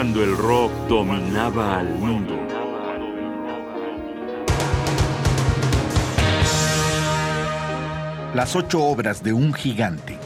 cuando el rock dominaba al mundo. Las ocho obras de un gigante.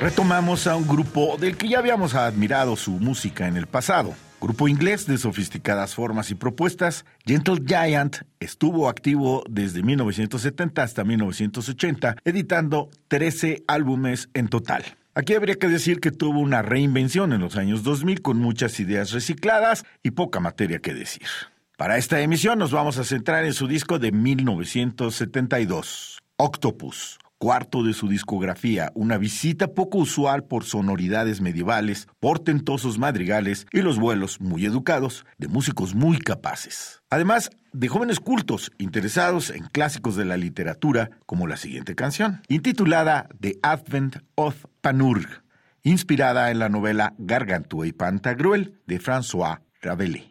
Retomamos a un grupo del que ya habíamos admirado su música en el pasado. Grupo inglés de sofisticadas formas y propuestas, Gentle Giant estuvo activo desde 1970 hasta 1980, editando 13 álbumes en total. Aquí habría que decir que tuvo una reinvención en los años 2000 con muchas ideas recicladas y poca materia que decir. Para esta emisión nos vamos a centrar en su disco de 1972, Octopus, cuarto de su discografía, una visita poco usual por sonoridades medievales, portentosos madrigales y los vuelos muy educados de músicos muy capaces. Además, de jóvenes cultos interesados en clásicos de la literatura, como la siguiente canción, intitulada The Advent of Panurg, inspirada en la novela Gargantua y Pantagruel de François Rabelais.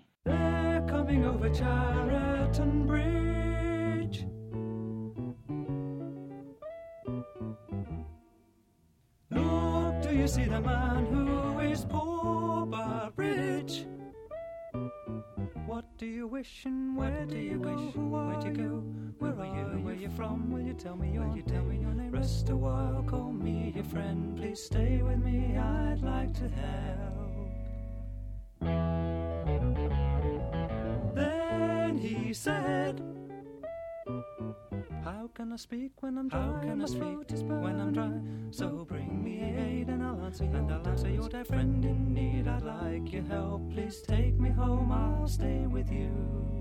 You see the man who is poor but rich? What do you wish and where do you wish? Where'd you go? Where are you? Where you from? Will you tell me your, you tell me your name? Rest a while, call me your friend. Please stay with me. I'd like to help. Then he said. How can I speak when I'm dry? How can I speak when I'm dry? So bring me aid and I'll answer your and I'll answer your dear friend in need. I'd like your help. Please take me home. I'll stay with you.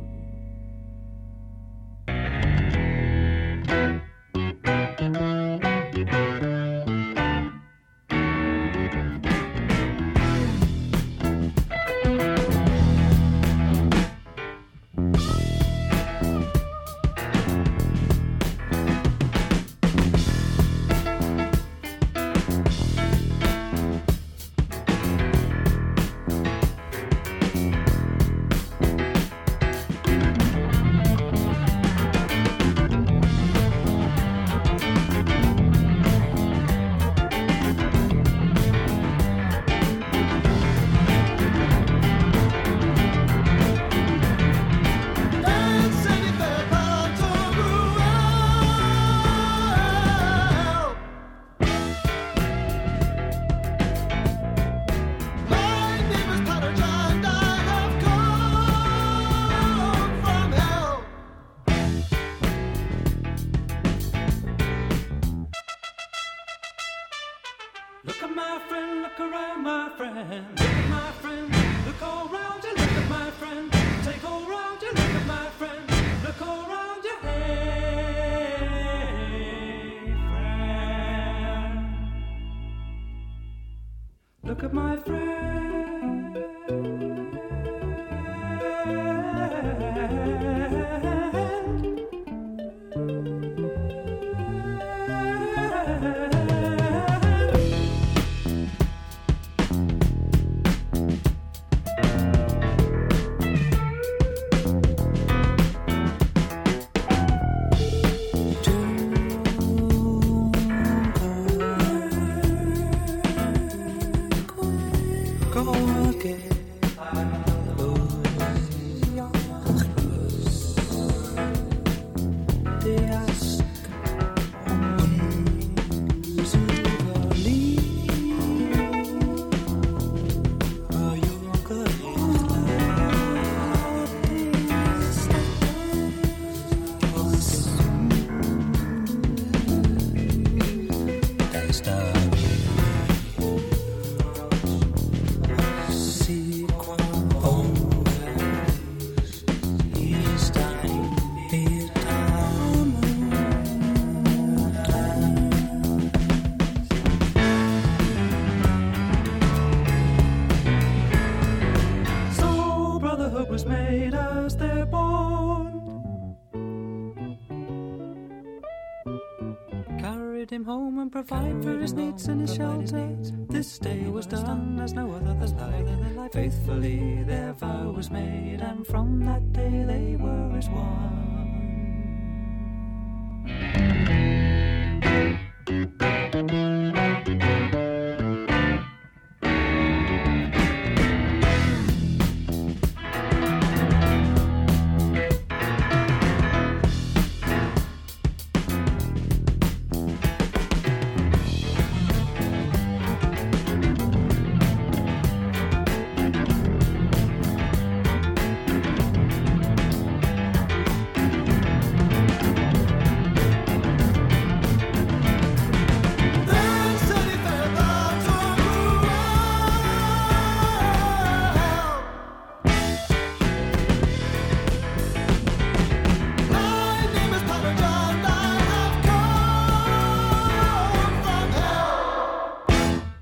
Provide for his needs and his shelter. This day was done as no other than life. Faithfully their vow was made, and from that day they were as one.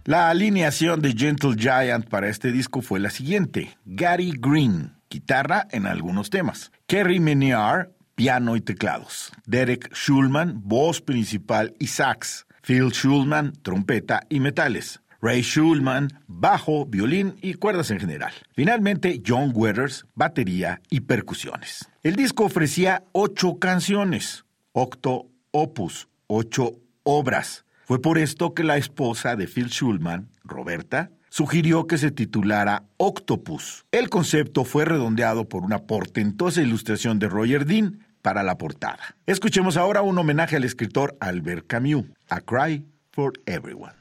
La alineación de Gentle Giant para este disco fue la siguiente. Gary Green, guitarra en algunos temas. Kerry Meniar, piano y teclados. Derek Schulman, voz principal y sax. Phil Schulman, trompeta y metales. Ray Schulman, bajo, violín y cuerdas en general. Finalmente, John Weathers, batería y percusiones. El disco ofrecía ocho canciones, octo opus, ocho obras. Fue por esto que la esposa de Phil Schulman, Roberta, sugirió que se titulara Octopus. El concepto fue redondeado por una portentosa ilustración de Roger Dean para la portada. Escuchemos ahora un homenaje al escritor Albert Camus, A Cry for Everyone.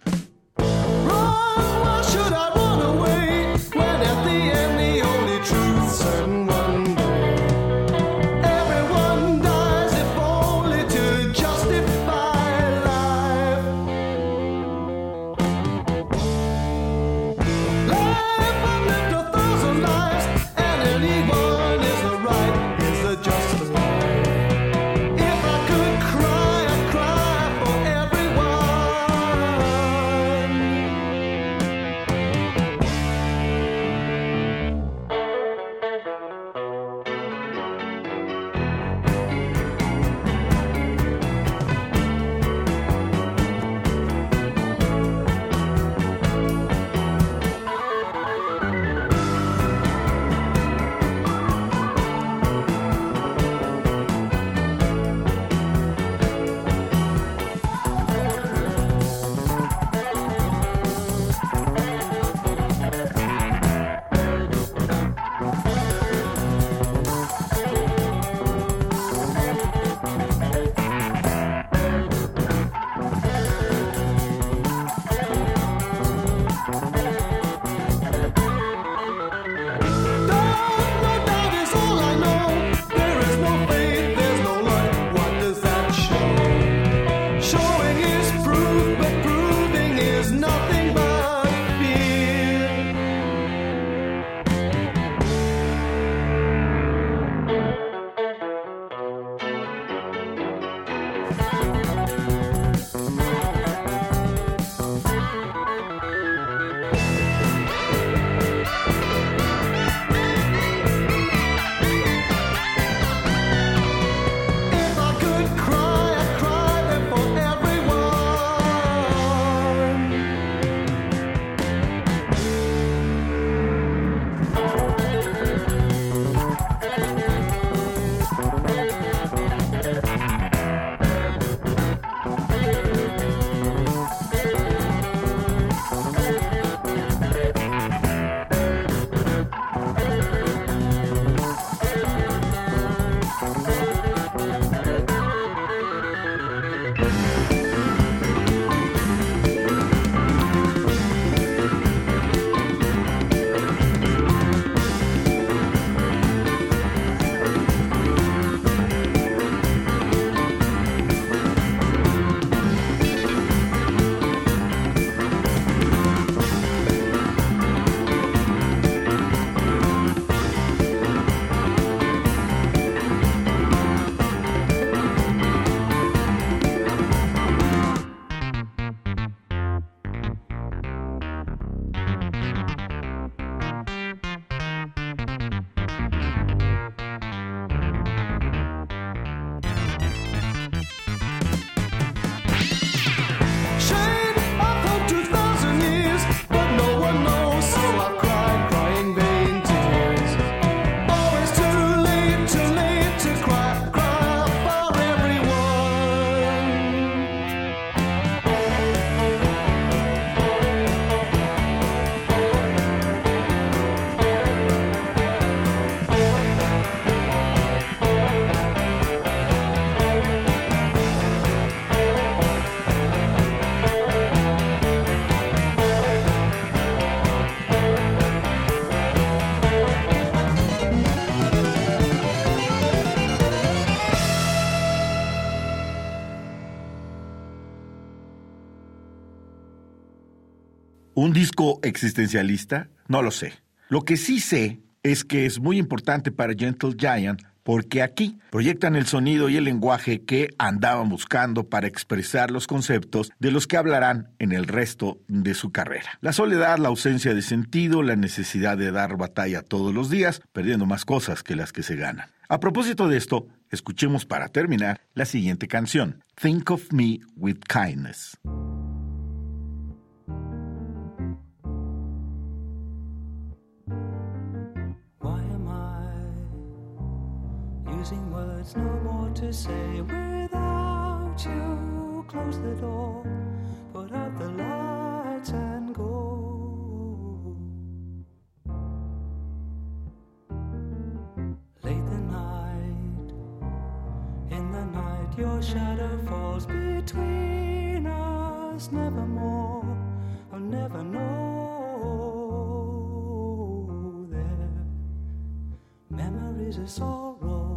¿Un disco existencialista? No lo sé. Lo que sí sé es que es muy importante para Gentle Giant porque aquí proyectan el sonido y el lenguaje que andaban buscando para expresar los conceptos de los que hablarán en el resto de su carrera. La soledad, la ausencia de sentido, la necesidad de dar batalla todos los días, perdiendo más cosas que las que se ganan. A propósito de esto, escuchemos para terminar la siguiente canción, Think of Me with Kindness. To say without you? Close the door, put out the lights and go. Late the night, in the night, your shadow falls between us. Nevermore, I'll never know there. Memories of sorrow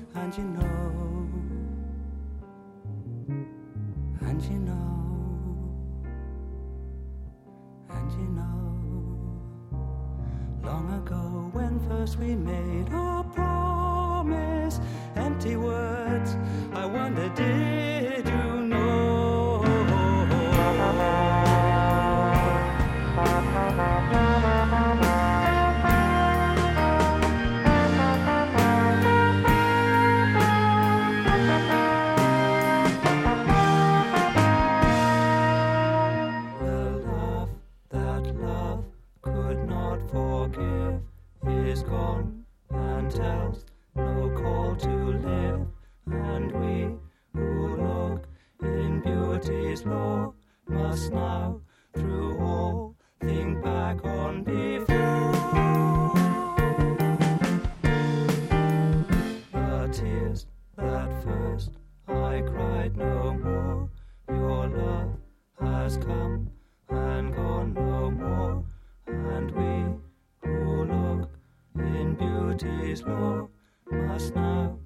And you know, and you know, and you know, long ago when first we made our promise, empty words. I wonder, did forgive is gone and tells no call to live. And we who look in beauty's law must now, through all, think back on before. The tears that first I cried no more. Your love has come and gone no more. And we his law must now.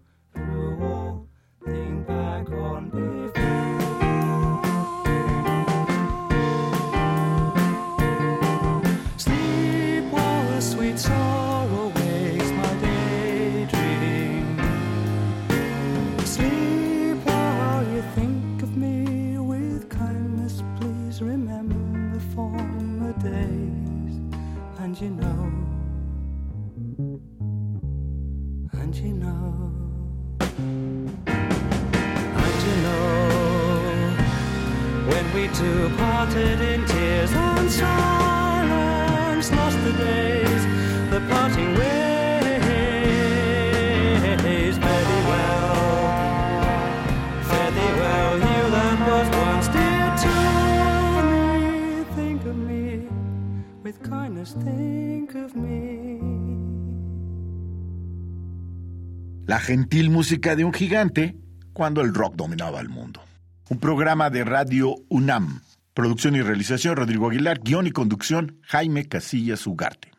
Gentil música de un gigante cuando el rock dominaba el mundo. Un programa de radio UNAM. Producción y realización Rodrigo Aguilar, guion y conducción Jaime Casillas Ugarte.